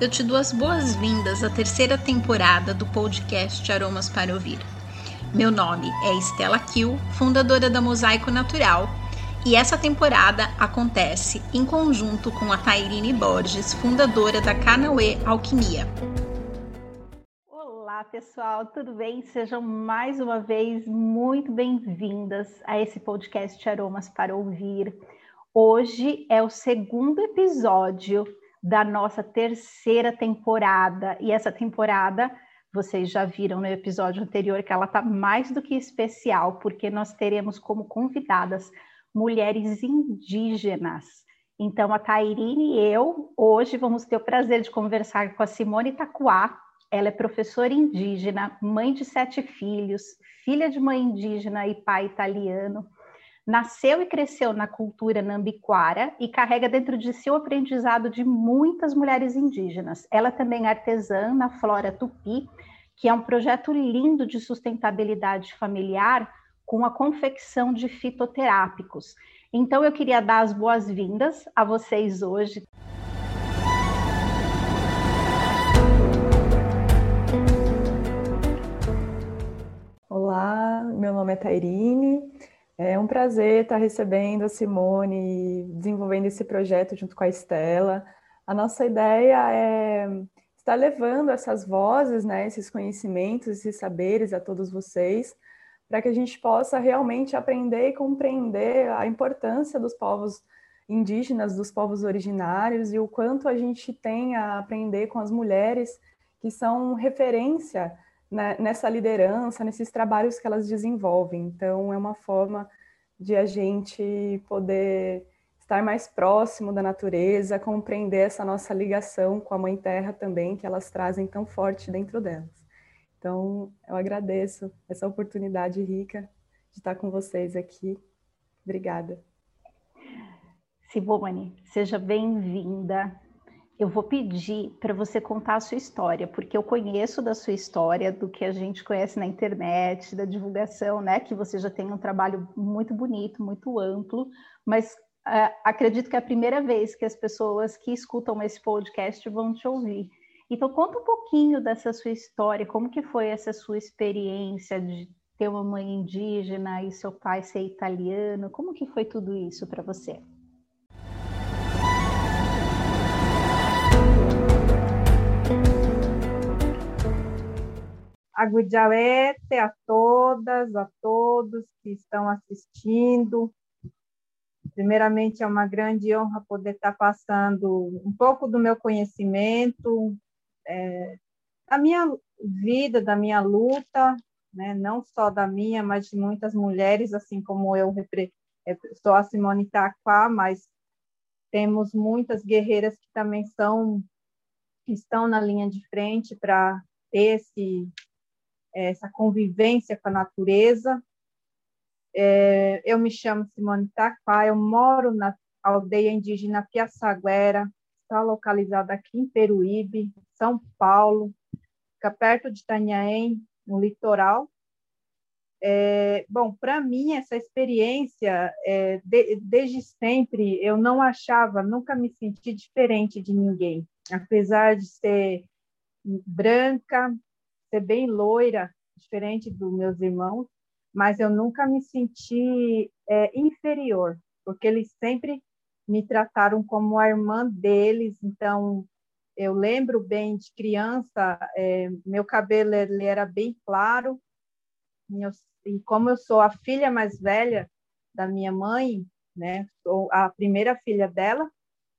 eu te dou as boas-vindas à terceira temporada do podcast Aromas para Ouvir. Meu nome é Estela Kiel, fundadora da Mosaico Natural, e essa temporada acontece em conjunto com a Tairine Borges, fundadora da Canauê Alquimia. Olá, pessoal, tudo bem? Sejam mais uma vez muito bem-vindas a esse podcast Aromas para Ouvir. Hoje é o segundo episódio da nossa terceira temporada. E essa temporada, vocês já viram no episódio anterior que ela está mais do que especial, porque nós teremos como convidadas mulheres indígenas. Então, a Tairine e eu, hoje, vamos ter o prazer de conversar com a Simone Tacuá. Ela é professora indígena, mãe de sete filhos, filha de mãe indígena e pai italiano nasceu e cresceu na cultura nambiquara e carrega dentro de si o aprendizado de muitas mulheres indígenas. Ela também é artesã na Flora Tupi, que é um projeto lindo de sustentabilidade familiar com a confecção de fitoterápicos. Então eu queria dar as boas-vindas a vocês hoje. Olá, meu nome é Tairine, é um prazer estar recebendo a Simone e desenvolvendo esse projeto junto com a Estela. A nossa ideia é estar levando essas vozes, né, esses conhecimentos, esses saberes a todos vocês, para que a gente possa realmente aprender e compreender a importância dos povos indígenas, dos povos originários e o quanto a gente tem a aprender com as mulheres que são referência né, nessa liderança, nesses trabalhos que elas desenvolvem. Então, é uma forma de a gente poder estar mais próximo da natureza, compreender essa nossa ligação com a Mãe Terra também, que elas trazem tão forte dentro delas. Então, eu agradeço essa oportunidade rica de estar com vocês aqui. Obrigada. Simone, seja bem-vinda eu vou pedir para você contar a sua história, porque eu conheço da sua história, do que a gente conhece na internet, da divulgação, né? Que você já tem um trabalho muito bonito, muito amplo, mas uh, acredito que é a primeira vez que as pessoas que escutam esse podcast vão te ouvir. Então conta um pouquinho dessa sua história, como que foi essa sua experiência de ter uma mãe indígena e seu pai ser italiano, como que foi tudo isso para você? Aguidiauete a todas, a todos que estão assistindo. Primeiramente, é uma grande honra poder estar passando um pouco do meu conhecimento, é, da minha vida, da minha luta, né? não só da minha, mas de muitas mulheres, assim como eu é, sou a Simone Taquá, mas temos muitas guerreiras que também são estão na linha de frente para ter esse essa convivência com a natureza. É, eu me chamo Simone Tacpá, eu moro na aldeia indígena Piaçaguera, está localizada aqui em Peruíbe, São Paulo, fica perto de Itanhaém, no litoral. É, bom, para mim, essa experiência, é, de, desde sempre, eu não achava, nunca me senti diferente de ninguém. Apesar de ser branca, ser bem loira, diferente dos meus irmãos, mas eu nunca me senti é, inferior, porque eles sempre me trataram como a irmã deles. Então, eu lembro bem de criança, é, meu cabelo ele era bem claro, e como eu sou a filha mais velha da minha mãe, né, sou a primeira filha dela,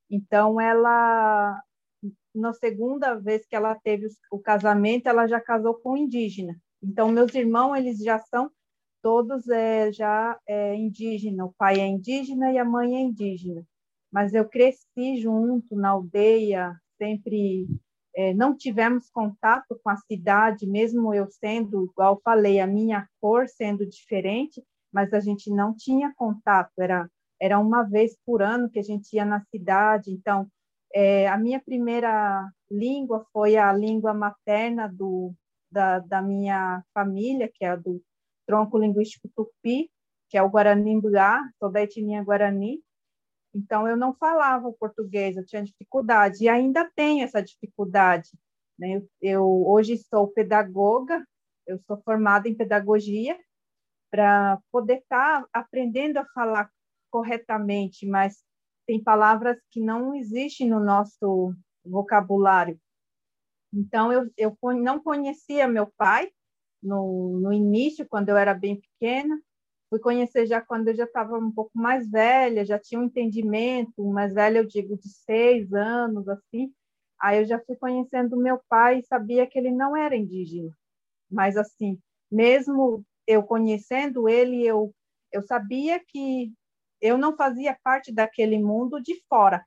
então ela na segunda vez que ela teve o casamento, ela já casou com um indígena. Então, meus irmãos, eles já são todos é, já é, indígena. O pai é indígena e a mãe é indígena. Mas eu cresci junto na aldeia, sempre é, não tivemos contato com a cidade, mesmo eu sendo, igual falei, a minha cor sendo diferente, mas a gente não tinha contato. Era era uma vez por ano que a gente ia na cidade. Então é, a minha primeira língua foi a língua materna do, da, da minha família, que é a do tronco linguístico tupi, que é o Guarani Mbuá, sou da etnia Guarani. Então, eu não falava o português, eu tinha dificuldade, e ainda tenho essa dificuldade. Né? Eu, eu hoje sou pedagoga, eu sou formada em pedagogia, para poder estar tá aprendendo a falar corretamente, mas tem palavras que não existem no nosso vocabulário. Então, eu, eu não conhecia meu pai no, no início, quando eu era bem pequena, fui conhecer já quando eu já estava um pouco mais velha, já tinha um entendimento, mais velha eu digo de seis anos, assim, aí eu já fui conhecendo meu pai e sabia que ele não era indígena, mas assim, mesmo eu conhecendo ele, eu, eu sabia que eu não fazia parte daquele mundo de fora.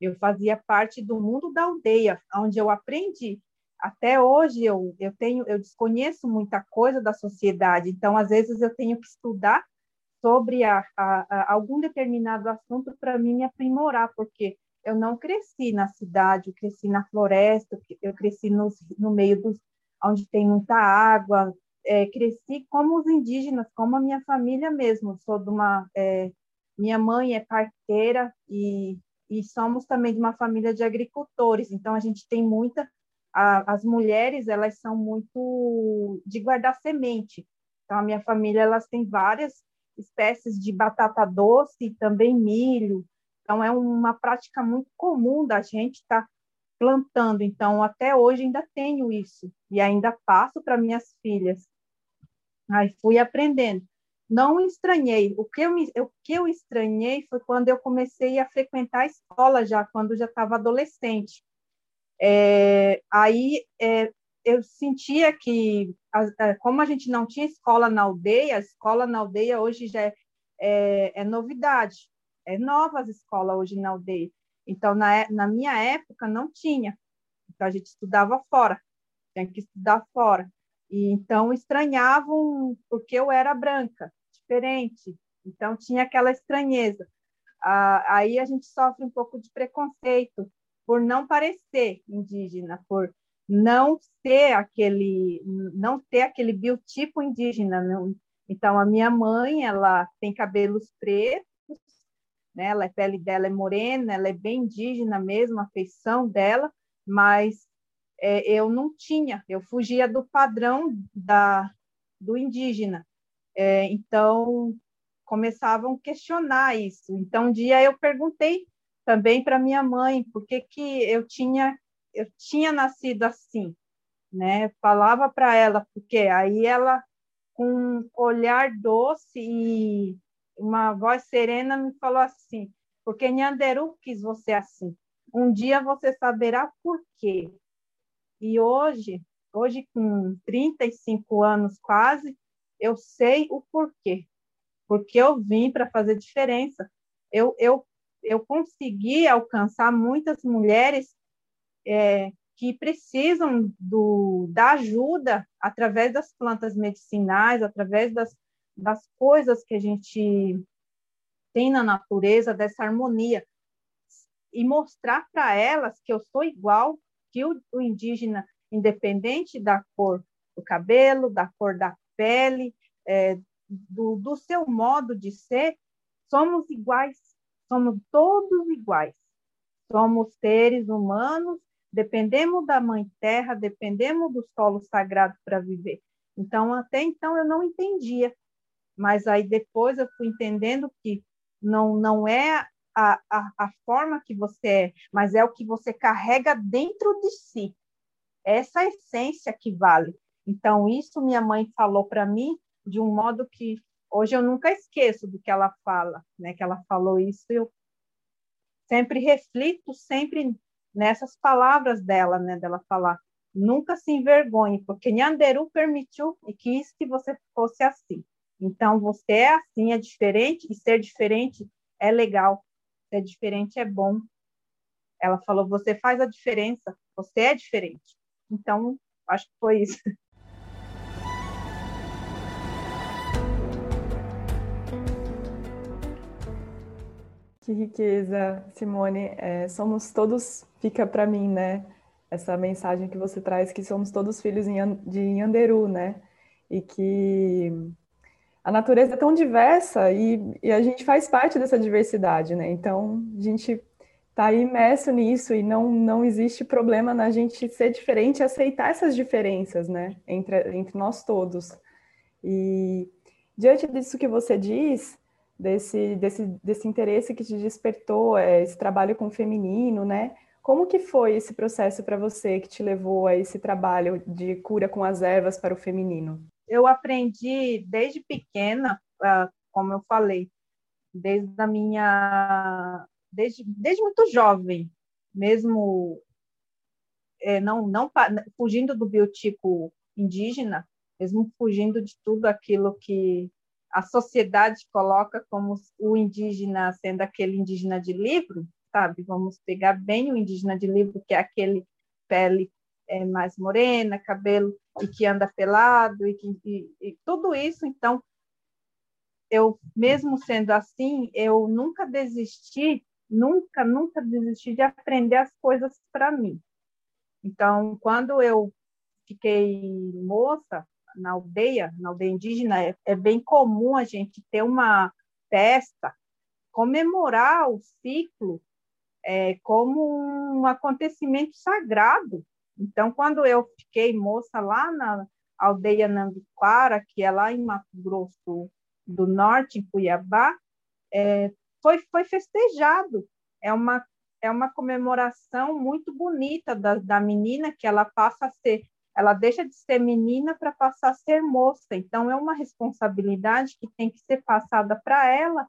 Eu fazia parte do mundo da aldeia, onde eu aprendi. Até hoje eu, eu tenho eu desconheço muita coisa da sociedade, então às vezes eu tenho que estudar sobre a, a, a algum determinado assunto para mim me aprimorar, porque eu não cresci na cidade, eu cresci na floresta, eu cresci no, no meio dos onde tem muita água, é, cresci como os indígenas, como a minha família mesmo. Sou de uma é, minha mãe é parteira e, e somos também de uma família de agricultores, então a gente tem muita. A, as mulheres, elas são muito de guardar semente. Então, a minha família, elas têm várias espécies de batata doce também milho. Então, é uma prática muito comum da gente estar tá plantando. Então, até hoje ainda tenho isso e ainda passo para minhas filhas. Aí fui aprendendo não estranhei. O que eu, me, o que eu estranhei foi quando eu comecei a frequentar a escola já, quando já estava adolescente. É, aí é, eu sentia que, como a gente não tinha escola na aldeia, a escola na aldeia hoje já é, é, é novidade, é nova as escolas hoje na aldeia. Então, na, na minha época, não tinha. Então, a gente estudava fora, tinha que estudar fora. E então estranhavam porque eu era branca, diferente. Então tinha aquela estranheza. Ah, aí a gente sofre um pouco de preconceito por não parecer indígena, por não ter aquele não ter aquele biotipo indígena. Não. Então a minha mãe, ela tem cabelos pretos, né? A pele dela é morena, ela é bem indígena mesmo, a feição dela, mas é, eu não tinha, eu fugia do padrão da, do indígena. É, então, começavam a questionar isso. Então, um dia eu perguntei também para minha mãe por que, que eu tinha eu tinha nascido assim, né? Falava para ela porque aí ela com um olhar doce e uma voz serena me falou assim: porque Nhanderu quis você assim. Um dia você saberá por quê. E hoje, hoje com 35 anos quase, eu sei o porquê. Porque eu vim para fazer diferença. Eu, eu, eu consegui alcançar muitas mulheres é, que precisam do, da ajuda através das plantas medicinais, através das, das coisas que a gente tem na natureza, dessa harmonia. E mostrar para elas que eu sou igual que o, o indígena, independente da cor do cabelo, da cor da pele, é, do, do seu modo de ser, somos iguais, somos todos iguais. Somos seres humanos, dependemos da Mãe Terra, dependemos do solo sagrado para viver. Então, até então, eu não entendia. Mas aí depois eu fui entendendo que não, não é a, a, a forma que você é, mas é o que você carrega dentro de si. Essa essência que vale. Então, isso minha mãe falou para mim de um modo que hoje eu nunca esqueço do que ela fala, né? Que ela falou isso, eu sempre reflito sempre nessas palavras dela, né? Dela falar, nunca se envergonhe, porque Nhanderu permitiu e quis que você fosse assim. Então, você é assim, é diferente, e ser diferente é legal é diferente é bom. Ela falou: você faz a diferença, você é diferente. Então, acho que foi isso. Que riqueza, Simone. É, somos todos, fica para mim, né? Essa mensagem que você traz, que somos todos filhos de Yanderu, né? E que a natureza é tão diversa e, e a gente faz parte dessa diversidade, né? Então, a gente está imerso nisso e não, não existe problema na gente ser diferente e aceitar essas diferenças, né? Entre, entre nós todos. E diante disso que você diz, desse, desse, desse interesse que te despertou, é, esse trabalho com o feminino, né? Como que foi esse processo para você que te levou a esse trabalho de cura com as ervas para o feminino? Eu aprendi desde pequena, ah, como eu falei, desde a minha desde, desde muito jovem, mesmo é, não não fugindo do biotipo indígena, mesmo fugindo de tudo aquilo que a sociedade coloca como o indígena sendo aquele indígena de livro, sabe? Vamos pegar bem o indígena de livro, que é aquele pele é, mais morena, cabelo e que anda pelado e, que, e, e tudo isso. Então, eu mesmo sendo assim, eu nunca desisti, nunca, nunca desisti de aprender as coisas para mim. Então, quando eu fiquei moça na aldeia, na aldeia indígena, é, é bem comum a gente ter uma festa, comemorar o ciclo é, como um acontecimento sagrado, então, quando eu fiquei moça lá na aldeia Nambiquara, que é lá em Mato Grosso do Norte, em Cuiabá, é, foi, foi festejado. É uma, é uma comemoração muito bonita da, da menina, que ela passa a ser, ela deixa de ser menina para passar a ser moça. Então, é uma responsabilidade que tem que ser passada para ela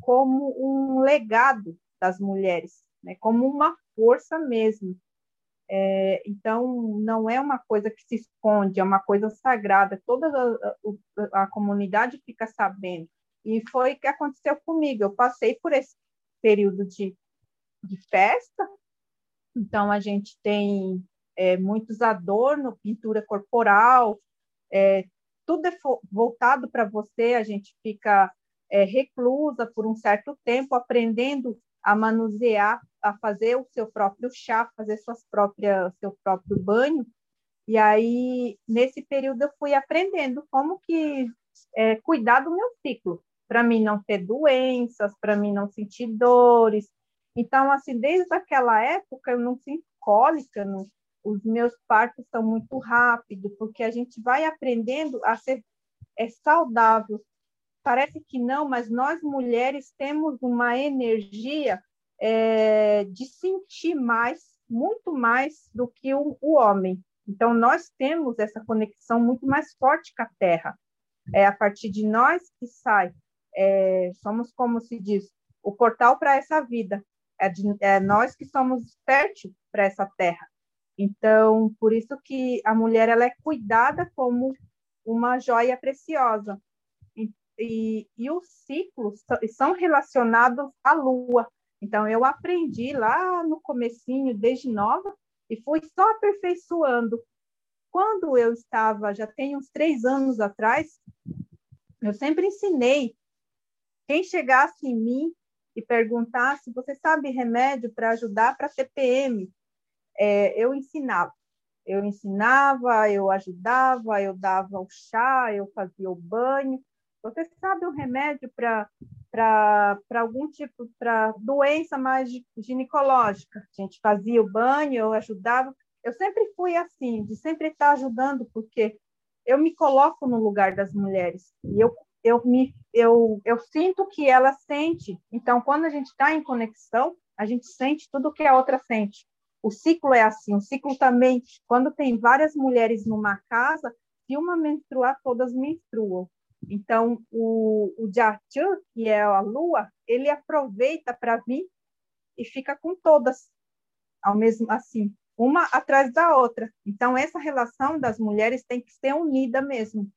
como um legado das mulheres, né? como uma força mesmo. É, então, não é uma coisa que se esconde, é uma coisa sagrada. Toda a, a, comunidade fica sabendo. E foi o que aconteceu comigo. Eu passei por esse período de, de festa. Então, a gente tem é, muitos adornos, pintura corporal, é, tudo é voltado para você. A gente fica é, reclusa por um certo tempo, aprendendo a manusear a fazer o seu próprio chá, fazer suas próprias, seu próprio banho. E aí, nesse período, eu fui aprendendo como que é, cuidar do meu ciclo, para mim não ter doenças, para mim não sentir dores. Então, assim, desde aquela época, eu não sinto cólica, não, os meus partos são muito rápidos, porque a gente vai aprendendo a ser é, saudável. Parece que não, mas nós mulheres temos uma energia é, de sentir mais, muito mais do que o, o, homem. Então, nós temos essa conexão muito mais forte com a Terra. É a partir de nós que sai, é, somos, como se diz, o portal para essa vida. É, de, é nós que somos fértil para essa Terra. Então, por isso que a mulher ela é cuidada como uma joia preciosa. E, e, e os ciclos são relacionados à lua. Então, eu aprendi lá no comecinho, desde nova, e fui só aperfeiçoando. Quando eu estava, já tem uns três anos atrás, eu sempre ensinei. Quem chegasse em mim e perguntasse, você sabe remédio para ajudar para TPM? É, eu ensinava. Eu ensinava, eu ajudava, eu dava o chá, eu fazia o banho. Você sabe o remédio para para algum tipo, para doença mais ginecológica. A gente fazia o banho, eu ajudava. Eu sempre fui assim, de sempre estar ajudando, porque eu me coloco no lugar das mulheres e eu eu me eu, eu sinto que ela sente. Então, quando a gente está em conexão, a gente sente tudo que a outra sente. O ciclo é assim. O ciclo também, quando tem várias mulheres numa casa, se uma menstruar, todas menstruam. Então, o, o que é a lua, ele aproveita para vir e fica com todas, ao mesmo assim, uma atrás da outra. Então, essa relação das mulheres tem que ser unida mesmo.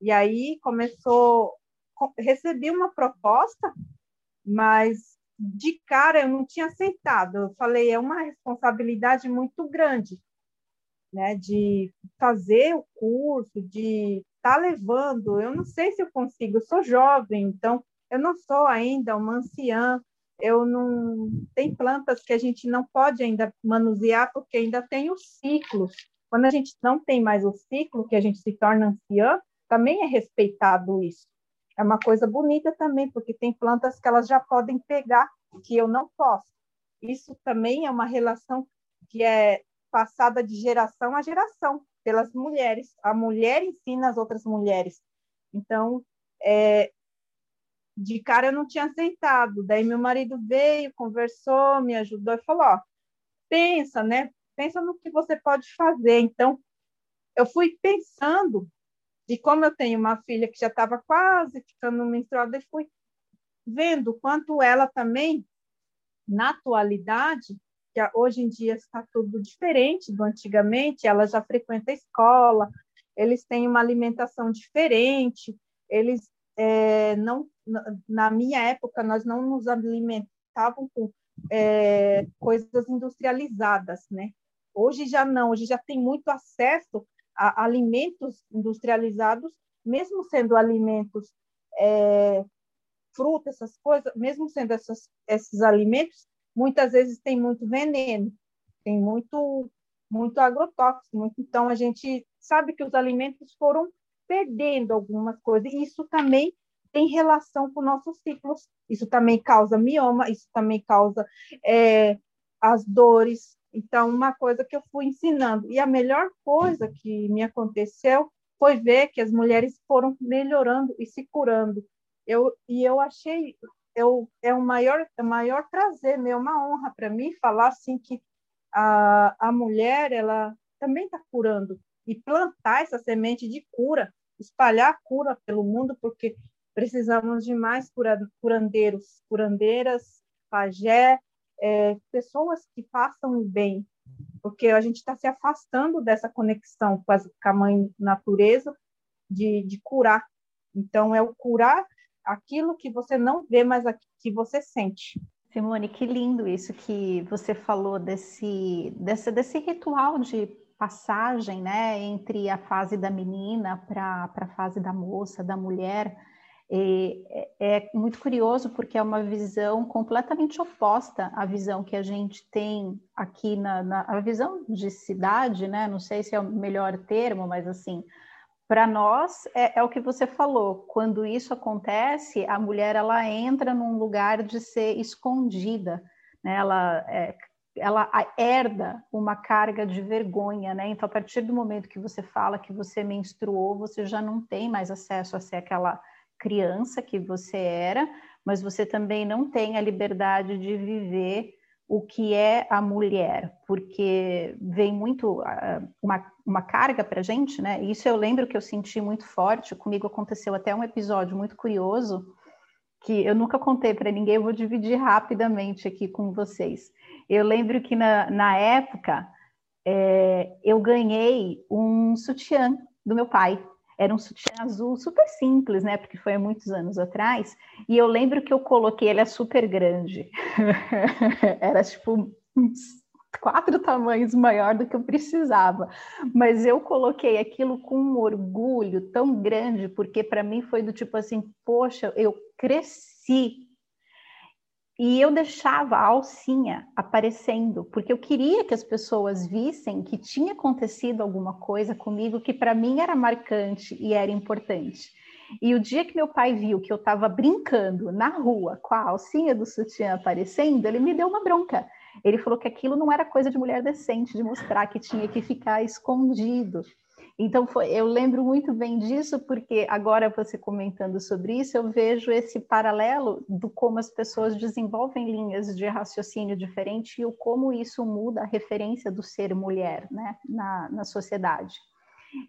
E aí começou, recebi uma proposta, mas de cara eu não tinha aceitado. Eu falei, é uma responsabilidade muito grande, né, de fazer o curso, de está levando. Eu não sei se eu consigo, eu sou jovem, então eu não sou ainda uma anciã. Eu não tem plantas que a gente não pode ainda manusear porque ainda tem os ciclos. Quando a gente não tem mais o ciclo, que a gente se torna anciã, também é respeitado isso. é uma coisa bonita também, porque tem plantas que elas já podem pegar, que eu não posso. Isso também é uma relação que é passada de geração a geração pelas mulheres. A mulher ensina as outras mulheres. Então, é, de cara eu não tinha aceitado. Daí meu marido veio, conversou, me ajudou e falou: ó, pensa, né? Pensa no que você pode fazer. Então, eu fui pensando e como eu tenho uma filha que já estava quase ficando menstruada, eu fui vendo quanto ela também, na atualidade, que hoje em dia está tudo diferente do antigamente, ela já frequenta a escola, eles têm uma alimentação diferente, eles é, não, na minha época, nós não nos alimentavam com é, coisas industrializadas, né? Hoje já não, hoje já tem muito acesso a alimentos industrializados, mesmo sendo alimentos, é, frutas, essas coisas, mesmo sendo essas, esses alimentos, muitas vezes tem muito veneno, tem muito muito agrotóxico, muito, então a gente sabe que os alimentos foram perdendo algumas coisas, e isso também tem relação com nossos ciclos, isso também causa mioma, isso também causa é, as dores, então, uma coisa que eu fui ensinando. E a melhor coisa que me aconteceu foi ver que as mulheres foram melhorando e se curando. Eu, e eu achei, é o maior, é o maior prazer, é uma honra para mim falar assim que a, a mulher, ela também está curando. E plantar essa semente de cura, espalhar a cura pelo mundo, porque precisamos de mais curandeiros, curandeiras, pajé, é, pessoas que façam o bem, porque a gente está se afastando dessa conexão com, as, com a mãe natureza de, de curar. Então, é o curar aquilo que você não vê, mas que você sente. Simone, que lindo isso que você falou desse, desse, desse ritual de passagem, né, entre a fase da menina para a fase da moça, da mulher. E é, é muito curioso porque é uma visão completamente oposta à visão que a gente tem aqui na, na a visão de cidade, né? Não sei se é o melhor termo, mas assim, para nós é, é, o que você falou. Quando isso acontece, a mulher ela entra num lugar de ser escondida, né? Ela é, ela herda uma carga de vergonha, né? Então, a partir do momento que você fala que você menstruou, você já não tem mais acesso a ser aquela criança que você era, mas você também não tem a liberdade de viver o que é a mulher, porque vem muito uh, uma, uma carga para a gente, né? Isso eu lembro que eu senti muito forte. Comigo aconteceu até um episódio muito curioso que eu nunca contei para ninguém, eu vou dividir rapidamente aqui com vocês. Eu lembro que na, na época é, eu ganhei um sutiã do meu pai, era um sutiã azul super simples, né? Porque foi há muitos anos atrás. E eu lembro que eu coloquei, ele é super grande. Era tipo quatro tamanhos maior do que eu precisava. Mas eu coloquei aquilo com um orgulho tão grande, porque para mim foi do tipo assim, poxa, eu cresci e eu deixava a alcinha aparecendo, porque eu queria que as pessoas vissem que tinha acontecido alguma coisa comigo que para mim era marcante e era importante. E o dia que meu pai viu que eu estava brincando na rua com a alcinha do sutiã aparecendo, ele me deu uma bronca. Ele falou que aquilo não era coisa de mulher decente, de mostrar que tinha que ficar escondido. Então, foi, eu lembro muito bem disso, porque agora você comentando sobre isso, eu vejo esse paralelo do como as pessoas desenvolvem linhas de raciocínio diferente e o como isso muda a referência do ser mulher né, na, na sociedade.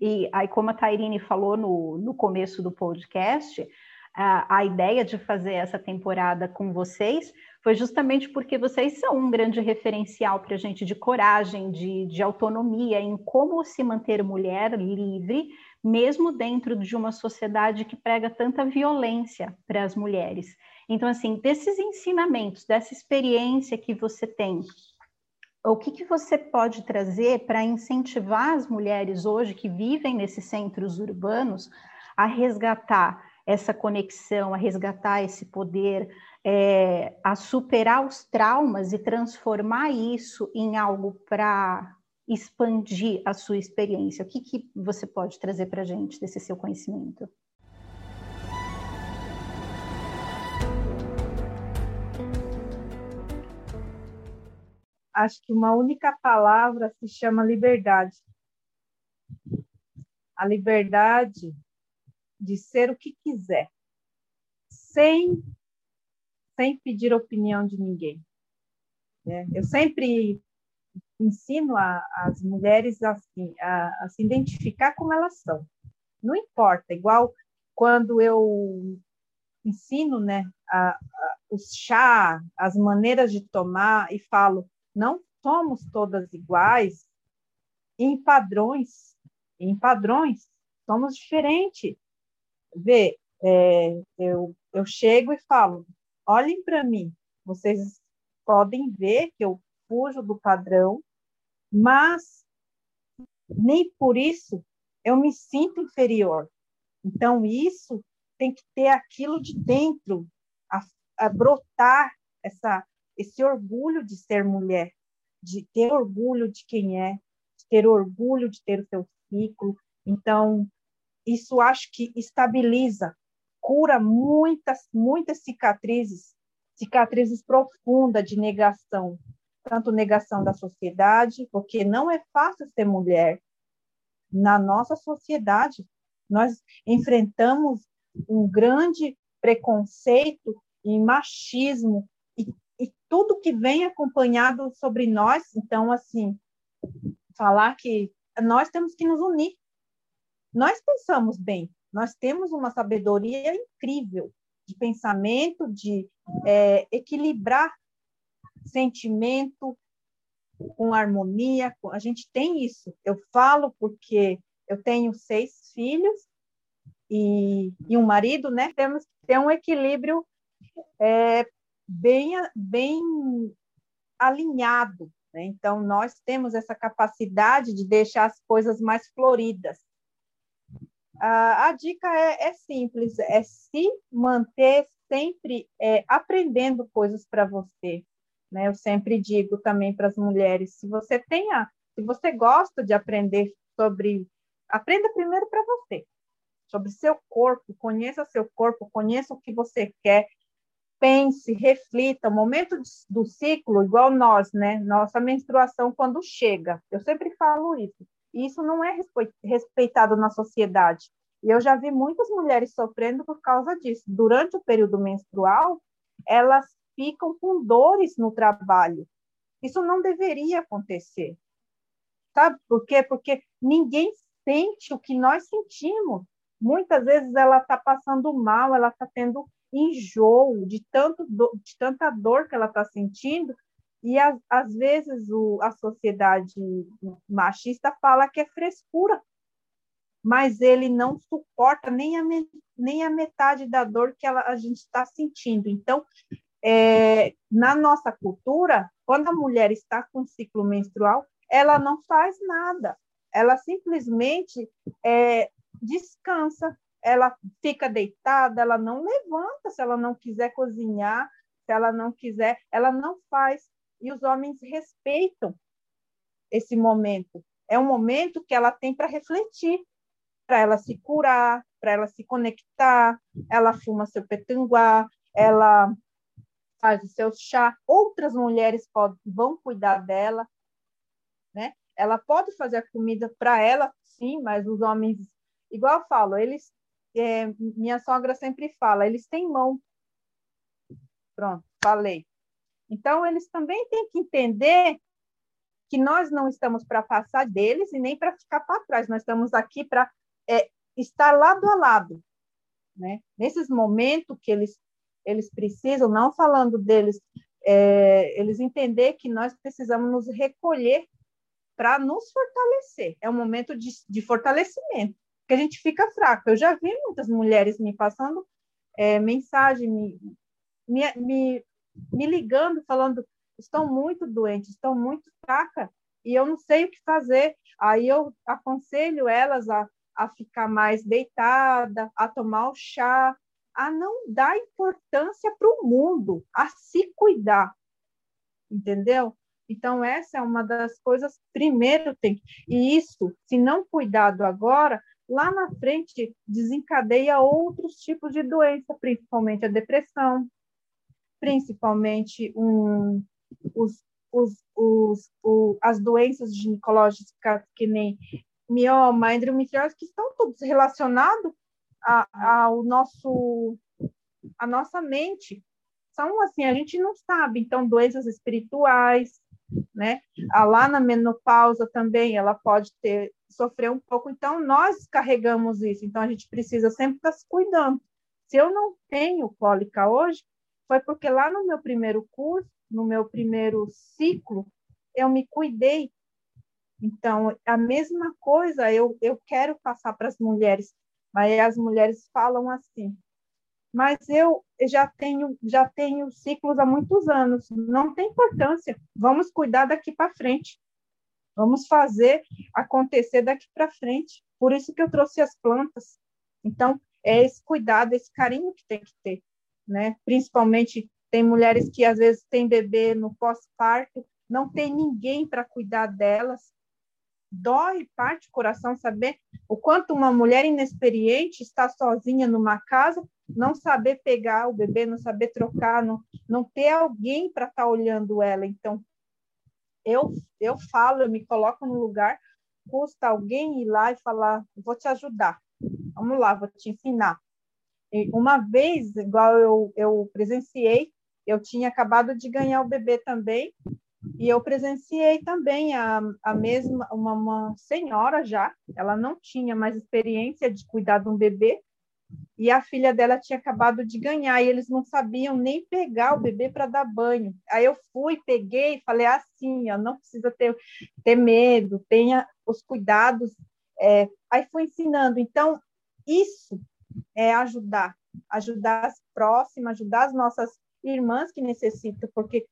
E aí, como a Tairine falou no, no começo do podcast, a, a ideia de fazer essa temporada com vocês foi justamente porque vocês são um grande referencial para a gente de coragem, de, de autonomia, em como se manter mulher livre, mesmo dentro de uma sociedade que prega tanta violência para as mulheres. Então, assim, desses ensinamentos, dessa experiência que você tem, o que, que você pode trazer para incentivar as mulheres hoje que vivem nesses centros urbanos a resgatar essa conexão, a resgatar esse poder, é, a superar os traumas e transformar isso em algo para expandir a sua experiência? O que, que você pode trazer para a gente desse seu conhecimento? Acho que uma única palavra se chama liberdade. A liberdade de ser o que quiser, sem sem pedir opinião de ninguém. Né? Eu sempre ensino as mulheres assim, a, a se identificar como elas são. Não importa, igual quando eu ensino né, a, a, os chá, as maneiras de tomar, e falo, não somos todas iguais em padrões, em padrões, somos diferentes. Vê, é, eu, eu chego e falo, olhem para mim, vocês podem ver que eu fujo do padrão, mas nem por isso eu me sinto inferior. Então, isso tem que ter aquilo de dentro, a, a brotar essa, esse orgulho de ser mulher, de ter orgulho de quem é, de ter orgulho de ter o seu ciclo. Então, isso acho que estabiliza, cura muitas, muitas cicatrizes, cicatrizes profundas de negação, tanto negação da sociedade, porque não é fácil ser mulher. Na nossa sociedade, nós enfrentamos um grande preconceito e machismo e, e tudo que vem acompanhado sobre nós. Então, assim, falar que nós temos que nos unir. Nós pensamos bem, nós temos uma sabedoria incrível de pensamento, de é, equilibrar sentimento com harmonia. A gente tem isso. Eu falo porque eu tenho seis filhos e, e um marido, né? Temos que ter um equilíbrio é, bem, bem alinhado. Né? Então, nós temos essa capacidade de deixar as coisas mais floridas. A, dica é, é, simples, é se manter sempre é, aprendendo coisas para você. Né? Eu sempre digo também para as mulheres, se você tenha, se você gosta de aprender sobre, aprenda primeiro para você sobre seu corpo, conheça seu corpo, conheça o que você quer, pense, reflita. O momento do ciclo, igual nós, né? Nossa menstruação quando chega. Eu sempre falo isso. E isso não é respeitado na sociedade. E eu já vi muitas mulheres sofrendo por causa disso. Durante o período menstrual, elas ficam com dores no trabalho. Isso não deveria acontecer. Sabe por quê? Porque ninguém sente o que nós sentimos muitas vezes ela está passando mal, ela está tendo enjoo de, tanto de tanta dor que ela está sentindo, e às, às vezes o, a sociedade machista fala que é frescura, mas ele não suporta nem a, nem a metade da dor que ela, a gente está sentindo. Então, é, na nossa cultura, quando a mulher está com ciclo menstrual, ela não faz nada, ela simplesmente é, descansa, ela fica deitada, ela não levanta se ela não quiser cozinhar, se ela não quiser, ela não faz. E os homens respeitam esse momento. É um momento que ela tem para refletir, para ela se curar, para ela se conectar. Ela fuma seu petanguá, ela faz o seu chá. Outras mulheres podem, vão cuidar dela, né? Ela pode fazer a comida para ela, sim, mas os homens igual eu falo, eles, é, minha sogra sempre fala, eles têm mão. Pronto, falei. Então, eles também têm que entender que nós não estamos para passar deles e nem para ficar para trás, nós estamos aqui para é, estar lado a lado. Né? Nesses momentos que eles, eles precisam, não falando deles, é, eles entender que nós precisamos nos recolher para nos fortalecer. É um momento de, de fortalecimento que a gente fica fraca. Eu já vi muitas mulheres me passando é, mensagem, me, me, me, me ligando, falando: estão muito doentes, estão muito fracas, e eu não sei o que fazer. Aí eu aconselho elas a, a ficar mais deitada, a tomar o chá, a não dar importância para o mundo, a se cuidar. Entendeu? Então, essa é uma das coisas, primeiro tem. E isso, se não cuidado agora, lá na frente desencadeia outros tipos de doença, principalmente a depressão, principalmente um, os, os, os, o, as doenças ginecológicas que nem mioma, endometriose, que estão todos relacionados ao nosso a nossa mente. São assim, a gente não sabe, então doenças espirituais, né? A lá na menopausa também ela pode ter sofrer um pouco, então nós carregamos isso, então a gente precisa sempre estar se cuidando. Se eu não tenho cólica hoje, foi porque lá no meu primeiro curso, no meu primeiro ciclo, eu me cuidei. Então, a mesma coisa eu, eu quero passar para as mulheres, mas as mulheres falam assim, mas eu já tenho já tenho ciclos há muitos anos, não tem importância. Vamos cuidar daqui para frente. Vamos fazer acontecer daqui para frente. Por isso que eu trouxe as plantas. Então, é esse cuidado, esse carinho que tem que ter, né? Principalmente tem mulheres que às vezes têm bebê no pós-parto, não tem ninguém para cuidar delas. Dói, parte o coração saber o quanto uma mulher inexperiente está sozinha numa casa não saber pegar o bebê, não saber trocar, não, não ter alguém para estar tá olhando ela. Então, eu, eu falo, eu me coloco no lugar, custa alguém ir lá e falar, vou te ajudar, vamos lá, vou te ensinar. Uma vez, igual eu, eu presenciei, eu tinha acabado de ganhar o bebê também, e eu presenciei também a, a mesma, uma, uma senhora já, ela não tinha mais experiência de cuidar de um bebê, e a filha dela tinha acabado de ganhar e eles não sabiam nem pegar o bebê para dar banho. Aí eu fui, peguei, falei assim, ó, não precisa ter, ter medo, tenha os cuidados. É, aí fui ensinando. Então, isso é ajudar, ajudar as próximas, ajudar as nossas irmãs que necessitam, porque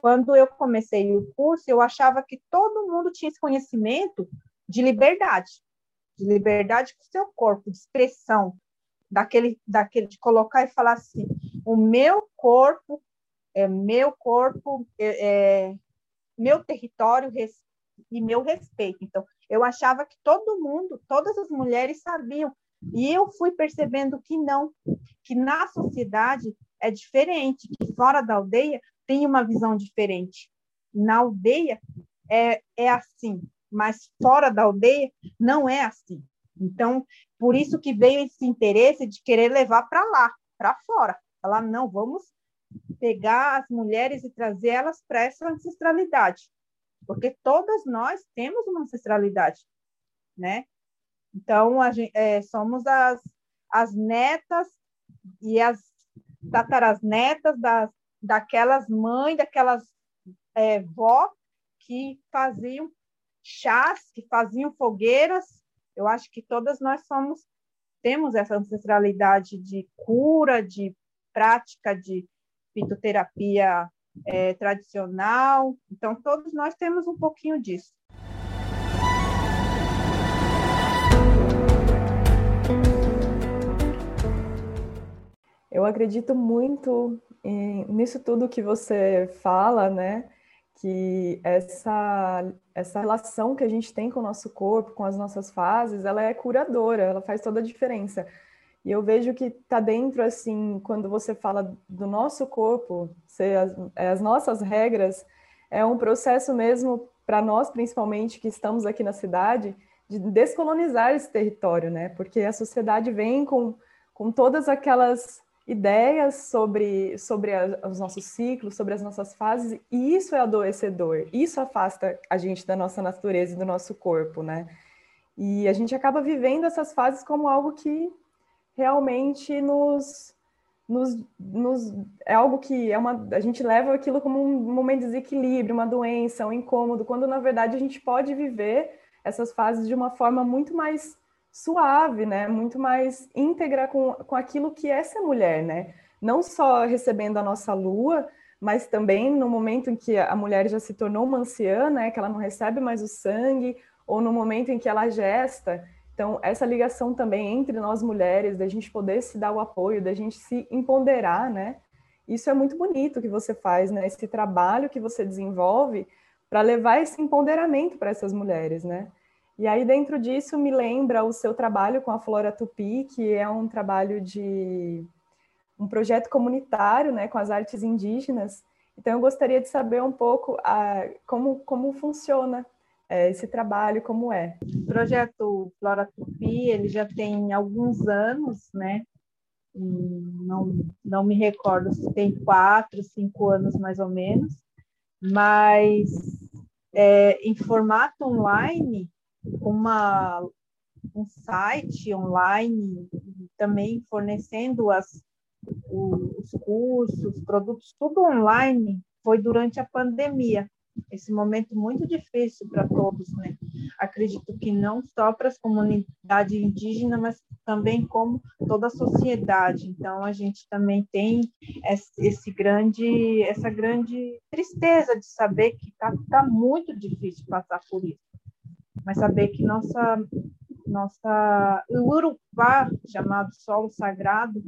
quando eu comecei o curso, eu achava que todo mundo tinha esse conhecimento de liberdade, de liberdade com o seu corpo, de expressão, daquele, daquele de colocar e falar assim: o meu corpo é meu corpo, é, é meu território e meu respeito. Então, eu achava que todo mundo, todas as mulheres sabiam, e eu fui percebendo que não, que na sociedade é diferente, que fora da aldeia tem uma visão diferente. Na aldeia é, é assim, mas fora da aldeia não é assim. Então, por isso que veio esse interesse de querer levar para lá, para fora. Falar, não, vamos pegar as mulheres e trazer elas para essa ancestralidade. Porque todas nós temos uma ancestralidade, né? Então, a gente, é, somos as, as netas e as tatarasnetas das, daquelas mães, daquelas é, vó que faziam chás, que faziam fogueiras eu acho que todas nós somos temos essa ancestralidade de cura, de prática de fitoterapia é, tradicional. Então, todos nós temos um pouquinho disso. Eu acredito muito em, nisso tudo que você fala, né? que essa, essa relação que a gente tem com o nosso corpo, com as nossas fases, ela é curadora, ela faz toda a diferença. E eu vejo que está dentro, assim, quando você fala do nosso corpo, ser as, é, as nossas regras, é um processo mesmo, para nós principalmente, que estamos aqui na cidade, de descolonizar esse território, né? Porque a sociedade vem com, com todas aquelas ideias sobre, sobre a, os nossos ciclos, sobre as nossas fases, e isso é adoecedor, isso afasta a gente da nossa natureza e do nosso corpo, né? E a gente acaba vivendo essas fases como algo que realmente nos, nos, nos é algo que é uma, a gente leva aquilo como um momento de desequilíbrio, uma doença, um incômodo, quando na verdade a gente pode viver essas fases de uma forma muito mais suave, né? Muito mais íntegra com, com aquilo que é ser mulher, né? Não só recebendo a nossa lua, mas também no momento em que a mulher já se tornou uma anciã, né? Que ela não recebe mais o sangue, ou no momento em que ela gesta. Então, essa ligação também entre nós mulheres, da gente poder se dar o apoio, da gente se empoderar, né? Isso é muito bonito que você faz, né? Esse trabalho que você desenvolve para levar esse empoderamento para essas mulheres, né? E aí, dentro disso, me lembra o seu trabalho com a Flora Tupi, que é um trabalho de um projeto comunitário, né, com as artes indígenas. Então, eu gostaria de saber um pouco a, como, como funciona é, esse trabalho, como é. O projeto Flora Tupi, ele já tem alguns anos, né? Não, não me recordo se tem quatro, cinco anos mais ou menos, mas é, em formato online, uma, um site online, também fornecendo as, os cursos, produtos, tudo online, foi durante a pandemia. Esse momento muito difícil para todos, né? Acredito que não só para as comunidades indígenas, mas também como toda a sociedade. Então a gente também tem esse grande, essa grande tristeza de saber que está tá muito difícil passar por isso, mas saber que nossa nossa Urupá, chamado solo sagrado,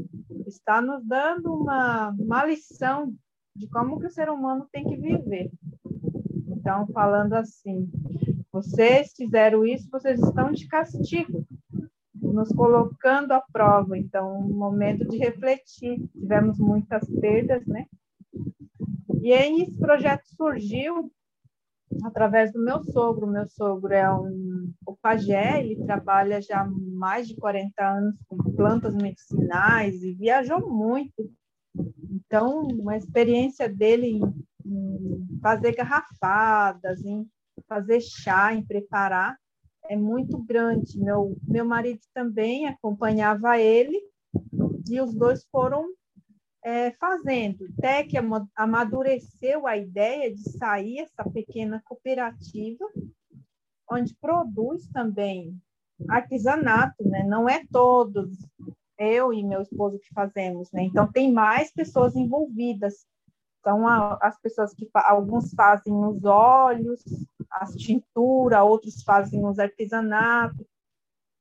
está nos dando uma, uma lição de como que o ser humano tem que viver. Então, falando assim, vocês fizeram isso, vocês estão de castigo, nos colocando à prova. Então, um momento de refletir. Tivemos muitas perdas, né? E aí esse projeto surgiu através do meu sogro. Meu sogro é um pajé, ele trabalha já há mais de 40 anos com plantas medicinais e viajou muito. Então, a experiência dele em, em fazer garrafadas, em fazer chá, em preparar, é muito grande. Meu, meu marido também acompanhava ele e os dois foram é, fazendo, que amadureceu a ideia de sair essa pequena cooperativa, onde produz também artesanato, né? Não é todos eu e meu esposo que fazemos, né? Então tem mais pessoas envolvidas. São as pessoas que alguns fazem os olhos, as tinturas, outros fazem os artesanatos.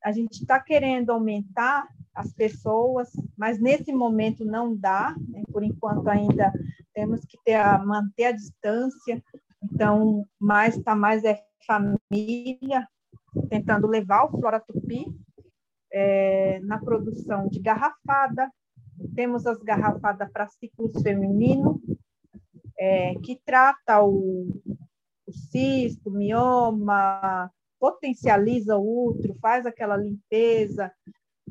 A gente está querendo aumentar as pessoas, mas nesse momento não dá, né? por enquanto ainda temos que ter a, manter a distância, então mais está mais é família tentando levar o Flora Tupi é, na produção de garrafada, temos as garrafadas para ciclos feminino, é, que trata o, o cisto, mioma, potencializa o útero, faz aquela limpeza,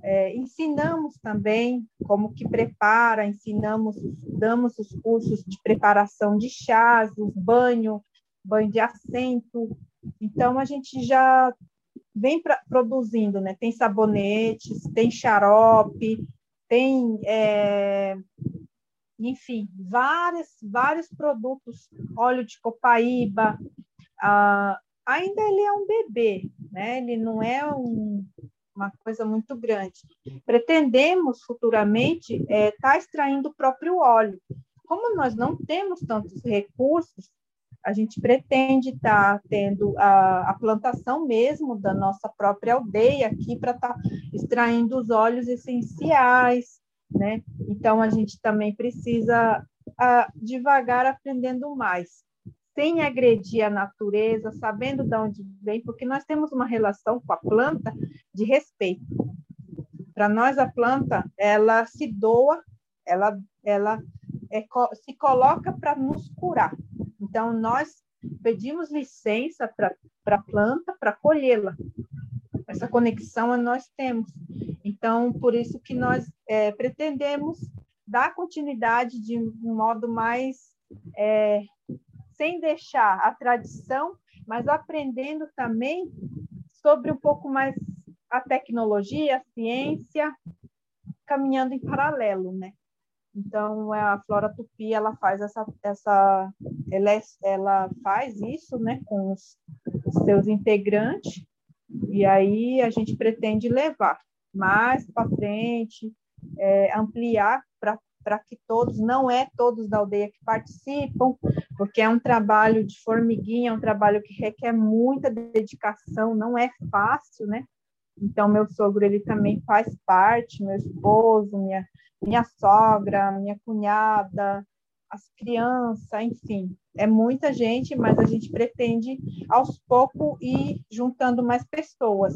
é, ensinamos também como que prepara, ensinamos, damos os cursos de preparação de chás, os banho, banho de assento. Então a gente já vem pra, produzindo, né? Tem sabonetes, tem xarope, tem, é, enfim, vários, vários produtos, óleo de copaíba. Ah, ainda ele é um bebê, né? Ele não é um, uma coisa muito grande. Pretendemos futuramente estar é, tá extraindo o próprio óleo. Como nós não temos tantos recursos, a gente pretende estar tá tendo a, a, plantação mesmo da nossa própria aldeia aqui para estar tá extraindo os óleos essenciais, né? Então a gente também precisa a, devagar aprendendo mais sem agredir a natureza, sabendo de onde vem, porque nós temos uma relação com a planta de respeito. Para nós, a planta, ela se doa, ela, ela é, se coloca para nos curar. Então, nós pedimos licença para a planta para colhê-la. Essa conexão nós temos. Então, por isso que nós é, pretendemos dar continuidade de um modo mais é, sem deixar a tradição, mas aprendendo também sobre um pouco mais a tecnologia, a ciência, caminhando em paralelo, né? Então, a Flora Tupi, ela faz essa, essa ela, é, ela faz isso, né, com os, os seus integrantes, e aí a gente pretende levar mais para frente, é, ampliar para para que todos, não é todos da aldeia que participam, porque é um trabalho de formiguinha, é um trabalho que requer muita dedicação, não é fácil, né? Então, meu sogro, ele também faz parte, meu esposo, minha, minha sogra, minha cunhada, as crianças, enfim, é muita gente, mas a gente pretende, aos poucos, ir juntando mais pessoas.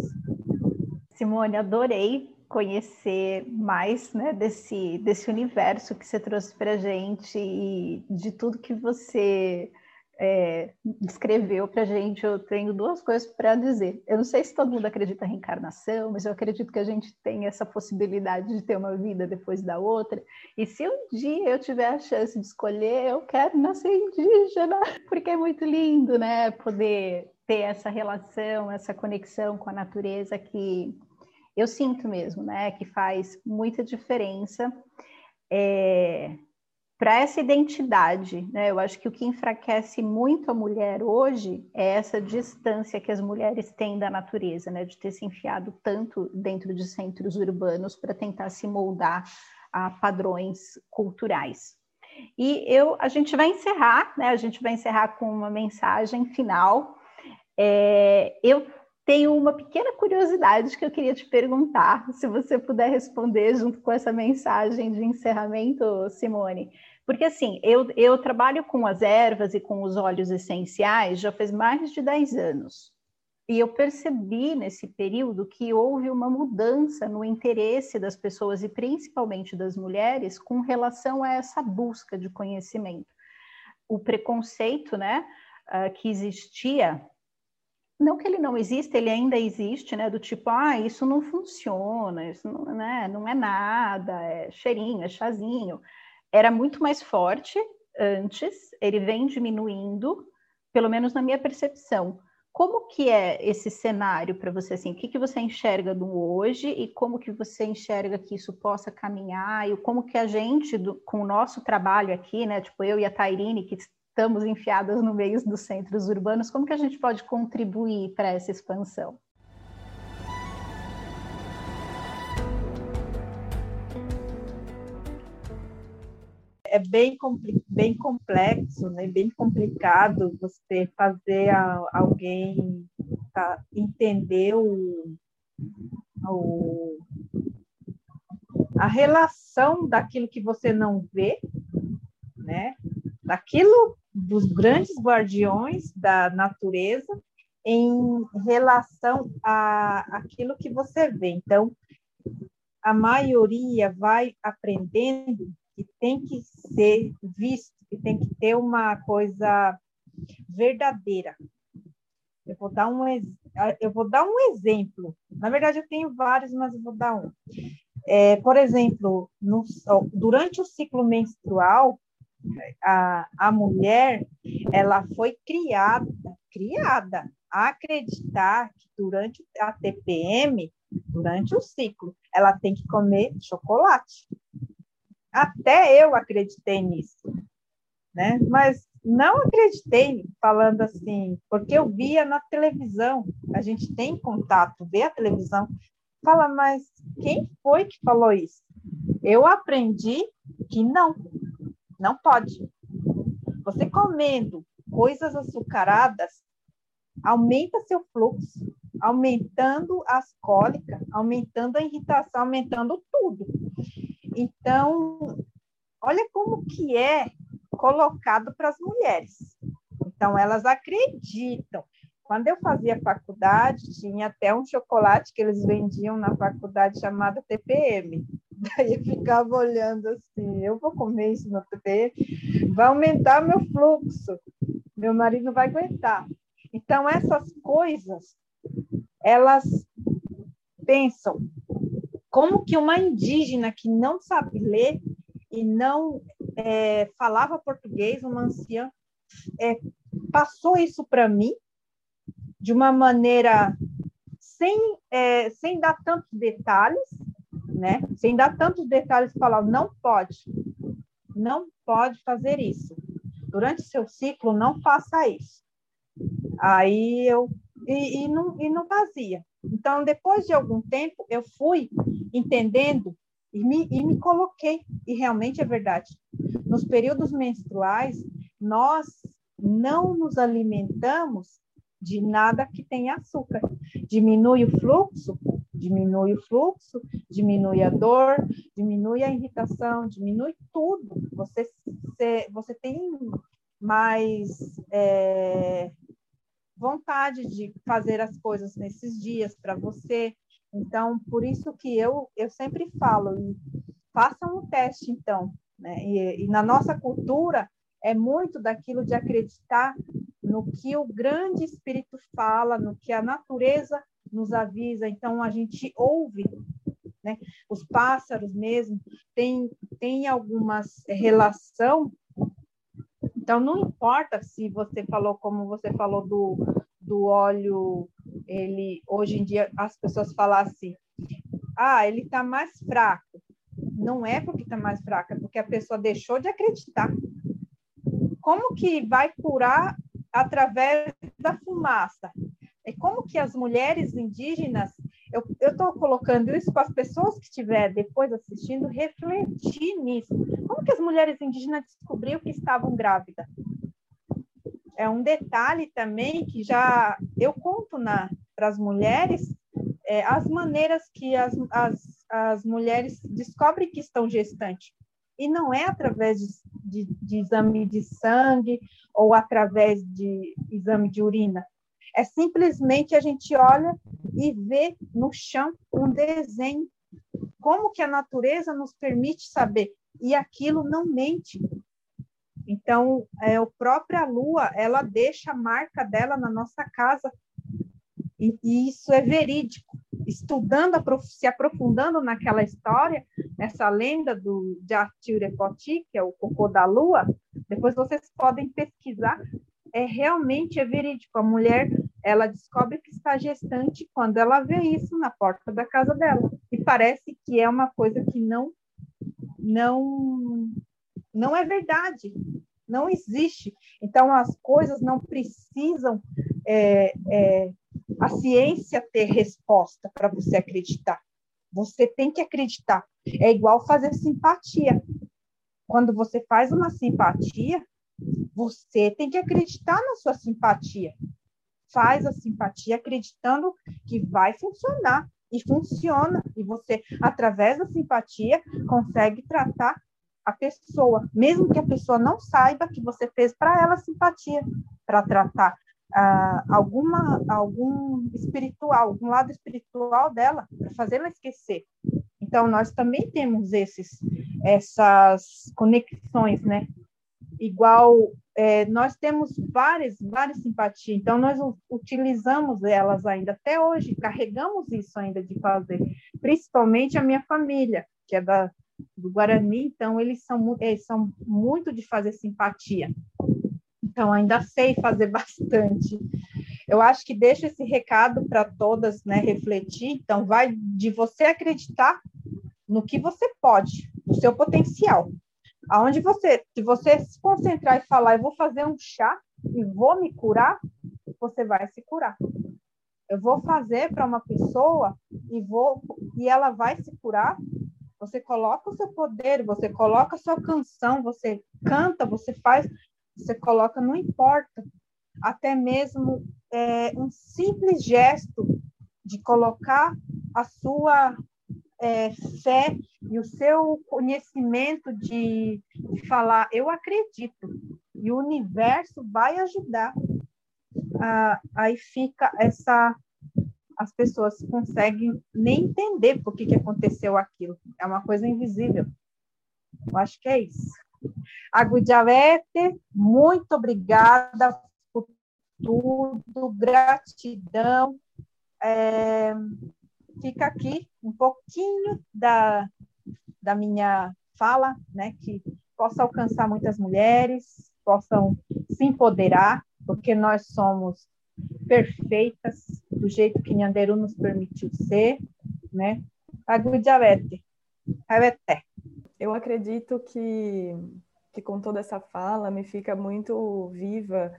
Simone, adorei conhecer mais né, desse, desse universo que você trouxe para gente e de tudo que você é, descreveu para gente, eu tenho duas coisas para dizer. Eu não sei se todo mundo acredita em reencarnação, mas eu acredito que a gente tem essa possibilidade de ter uma vida depois da outra. E se um dia eu tiver a chance de escolher, eu quero nascer indígena, porque é muito lindo, né? Poder ter essa relação, essa conexão com a natureza que eu sinto mesmo, né? Que faz muita diferença. É, para essa identidade, né? Eu acho que o que enfraquece muito a mulher hoje é essa distância que as mulheres têm da natureza, né? De ter se enfiado tanto dentro de centros urbanos para tentar se moldar a padrões culturais. E eu, a gente vai encerrar, né? A gente vai encerrar com uma mensagem final. É, eu tenho uma pequena curiosidade que eu queria te perguntar, se você puder responder junto com essa mensagem de encerramento, Simone. Porque assim, eu, eu trabalho com as ervas e com os óleos essenciais já faz mais de 10 anos. E eu percebi nesse período que houve uma mudança no interesse das pessoas e principalmente das mulheres com relação a essa busca de conhecimento. O preconceito, né, uh, que existia não que ele não exista, ele ainda existe, né? Do tipo, ah, isso não funciona, isso não, né, não é nada, é cheirinho, é chazinho. Era muito mais forte antes, ele vem diminuindo, pelo menos na minha percepção. Como que é esse cenário para você, assim? O que, que você enxerga do hoje e como que você enxerga que isso possa caminhar e como que a gente, do, com o nosso trabalho aqui, né? Tipo, eu e a Tairine, que estamos enfiadas no meio dos centros urbanos, como que a gente pode contribuir para essa expansão? É bem, bem complexo, né? bem complicado você fazer a, alguém tá, entender o, o, a relação daquilo que você não vê, né? daquilo dos grandes guardiões da natureza em relação a aquilo que você vê. Então, a maioria vai aprendendo que tem que ser visto, que tem que ter uma coisa verdadeira. Eu vou dar um, eu vou dar um exemplo. Na verdade, eu tenho vários, mas eu vou dar um. É, por exemplo, no, durante o ciclo menstrual, a, a mulher ela foi criada, criada a acreditar que durante a TPM, durante o ciclo, ela tem que comer chocolate. Até eu acreditei nisso, né? Mas não acreditei falando assim, porque eu via na televisão, a gente tem contato, vê a televisão, fala, mas quem foi que falou isso? Eu aprendi que não, não pode. Você comendo coisas açucaradas aumenta seu fluxo, aumentando as cólicas, aumentando a irritação, aumentando tudo. Então, olha como que é colocado para as mulheres. Então, elas acreditam. Quando eu fazia faculdade, tinha até um chocolate que eles vendiam na faculdade chamado TPM. Daí eu ficava olhando assim, eu vou comer isso no TV, vai aumentar meu fluxo, meu marido vai aguentar. Então, essas coisas, elas pensam como que uma indígena que não sabe ler e não é, falava português, uma anciã, é, passou isso para mim de uma maneira sem, é, sem dar tantos detalhes, né? Sem dar tantos detalhes, falar, não pode, não pode fazer isso. Durante seu ciclo, não faça isso. Aí eu, e, e, não, e não fazia. Então, depois de algum tempo, eu fui entendendo e me, e me coloquei, e realmente é verdade. Nos períodos menstruais, nós não nos alimentamos de nada que tenha açúcar. Diminui o fluxo, diminui o fluxo, diminui a dor, diminui a irritação, diminui tudo. Você, você, você tem mais é, vontade de fazer as coisas nesses dias para você. Então, por isso que eu, eu sempre falo, façam um teste, então. Né? E, e na nossa cultura, é muito daquilo de acreditar no que o grande Espírito fala, no que a natureza nos avisa. Então, a gente ouve, né? Os pássaros mesmo, tem, tem algumas relação. Então, não importa se você falou, como você falou do, do óleo, ele, hoje em dia, as pessoas falam assim, ah, ele está mais fraco. Não é porque está mais fraco, é porque a pessoa deixou de acreditar. Como que vai curar através da fumaça? Como que as mulheres indígenas, eu estou colocando isso para as pessoas que estiver depois assistindo refletir nisso. Como que as mulheres indígenas descobriram que estavam grávidas? É um detalhe também que já eu conto para as mulheres é, as maneiras que as, as, as mulheres descobrem que estão gestantes. E não é através de, de, de exame de sangue ou através de exame de urina é simplesmente a gente olha e vê no chão um desenho. Como que a natureza nos permite saber? E aquilo não mente. Então, é, a própria lua, ela deixa a marca dela na nossa casa. E, e isso é verídico. Estudando, se aprofundando naquela história, nessa lenda do de Arthur Poti, que é o cocô da lua, depois vocês podem pesquisar é realmente é verídico. A mulher ela descobre que está gestante quando ela vê isso na porta da casa dela. E parece que é uma coisa que não não não é verdade, não existe. Então as coisas não precisam é, é, a ciência ter resposta para você acreditar. Você tem que acreditar. É igual fazer simpatia. Quando você faz uma simpatia, você tem que acreditar na sua simpatia. Faz a simpatia acreditando que vai funcionar. E funciona. E você, através da simpatia, consegue tratar a pessoa, mesmo que a pessoa não saiba que você fez para ela simpatia, para tratar ah, alguma algum espiritual, algum lado espiritual dela, para fazer ela esquecer. Então nós também temos esses essas conexões, né? Igual é, nós temos várias, várias simpatias, então nós utilizamos elas ainda até hoje, carregamos isso ainda de fazer, principalmente a minha família, que é da, do Guarani, então eles são, eles são muito de fazer simpatia. Então, ainda sei fazer bastante. Eu acho que deixo esse recado para todas né, refletir. Então, vai de você acreditar no que você pode, no seu potencial. Aonde você, se você se concentrar e falar, eu vou fazer um chá e vou me curar, você vai se curar. Eu vou fazer para uma pessoa e vou e ela vai se curar. Você coloca o seu poder, você coloca a sua canção, você canta, você faz, você coloca, não importa. Até mesmo é, um simples gesto de colocar a sua é, fé e o seu conhecimento de, de, falar, eu acredito, e o universo vai ajudar. Ah, aí fica essa. As pessoas conseguem nem entender por que, que aconteceu aquilo. É uma coisa invisível. Eu acho que é isso. Agudiavete, muito obrigada por tudo, gratidão. É, fica aqui um pouquinho da, da minha fala, né, que possa alcançar muitas mulheres, possam se empoderar, porque nós somos perfeitas do jeito que Nhanderu nos permitiu ser, né? Agudiavete, avete. Eu acredito que, que com toda essa fala me fica muito viva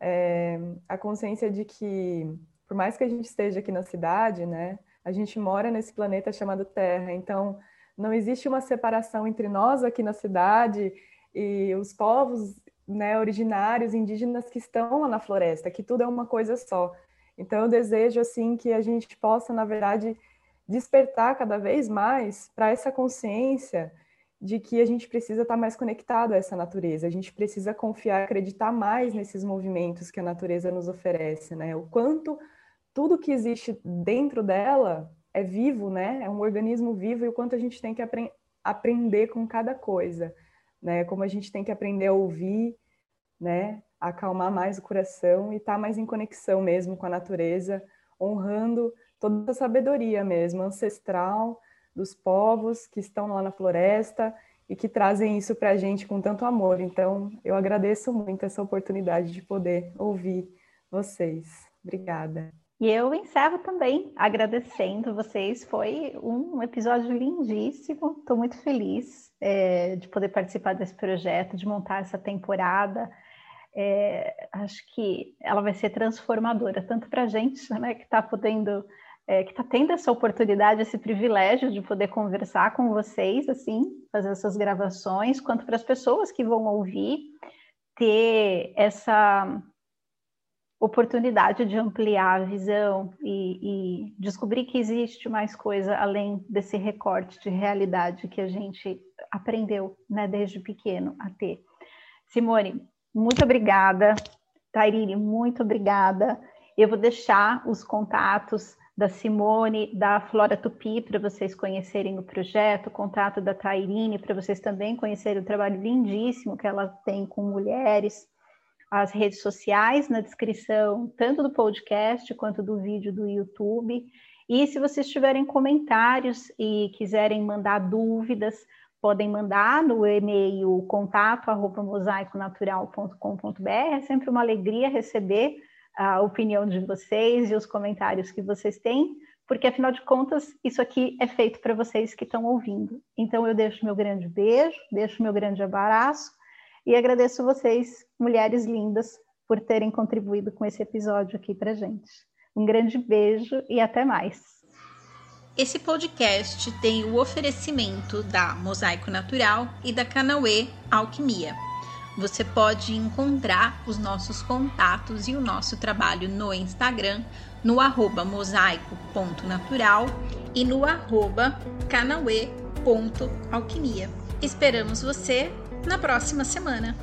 é, a consciência de que, por mais que a gente esteja aqui na cidade, né, a gente mora nesse planeta chamado Terra, então não existe uma separação entre nós aqui na cidade e os povos né, originários, indígenas que estão lá na floresta, que tudo é uma coisa só. Então eu desejo assim que a gente possa, na verdade, despertar cada vez mais para essa consciência de que a gente precisa estar mais conectado a essa natureza, a gente precisa confiar, acreditar mais nesses movimentos que a natureza nos oferece, né? O quanto tudo que existe dentro dela é vivo, né? É um organismo vivo e o quanto a gente tem que apre aprender com cada coisa, né? Como a gente tem que aprender a ouvir, né? Acalmar mais o coração e estar tá mais em conexão mesmo com a natureza, honrando toda a sabedoria mesmo ancestral dos povos que estão lá na floresta e que trazem isso para a gente com tanto amor. Então, eu agradeço muito essa oportunidade de poder ouvir vocês. Obrigada. E eu encerro também agradecendo vocês. Foi um episódio lindíssimo. Estou muito feliz é, de poder participar desse projeto, de montar essa temporada. É, acho que ela vai ser transformadora, tanto para a gente, né, que está podendo, é, que está tendo essa oportunidade, esse privilégio de poder conversar com vocês, assim, fazer essas gravações, quanto para as pessoas que vão ouvir, ter essa oportunidade de ampliar a visão e, e, descobrir que existe mais coisa além desse recorte de realidade que a gente aprendeu né, desde pequeno a ter. Simone, muito obrigada. Tairine, muito obrigada. Eu vou deixar os contatos da Simone, da Flora Tupi, para vocês conhecerem o projeto, o contato da Tairine, para vocês também conhecerem o trabalho lindíssimo que ela tem com mulheres as redes sociais na descrição, tanto do podcast quanto do vídeo do YouTube. E se vocês tiverem comentários e quiserem mandar dúvidas, podem mandar no e-mail contato@mosaiconatural.com.br. É sempre uma alegria receber a opinião de vocês e os comentários que vocês têm, porque afinal de contas, isso aqui é feito para vocês que estão ouvindo. Então eu deixo meu grande beijo, deixo meu grande abraço e agradeço vocês, mulheres lindas, por terem contribuído com esse episódio aqui para gente. Um grande beijo e até mais. Esse podcast tem o oferecimento da Mosaico Natural e da Canauê Alquimia. Você pode encontrar os nossos contatos e o nosso trabalho no Instagram, no arroba mosaico.natural e no arroba canauê.alquimia. Esperamos você na próxima semana.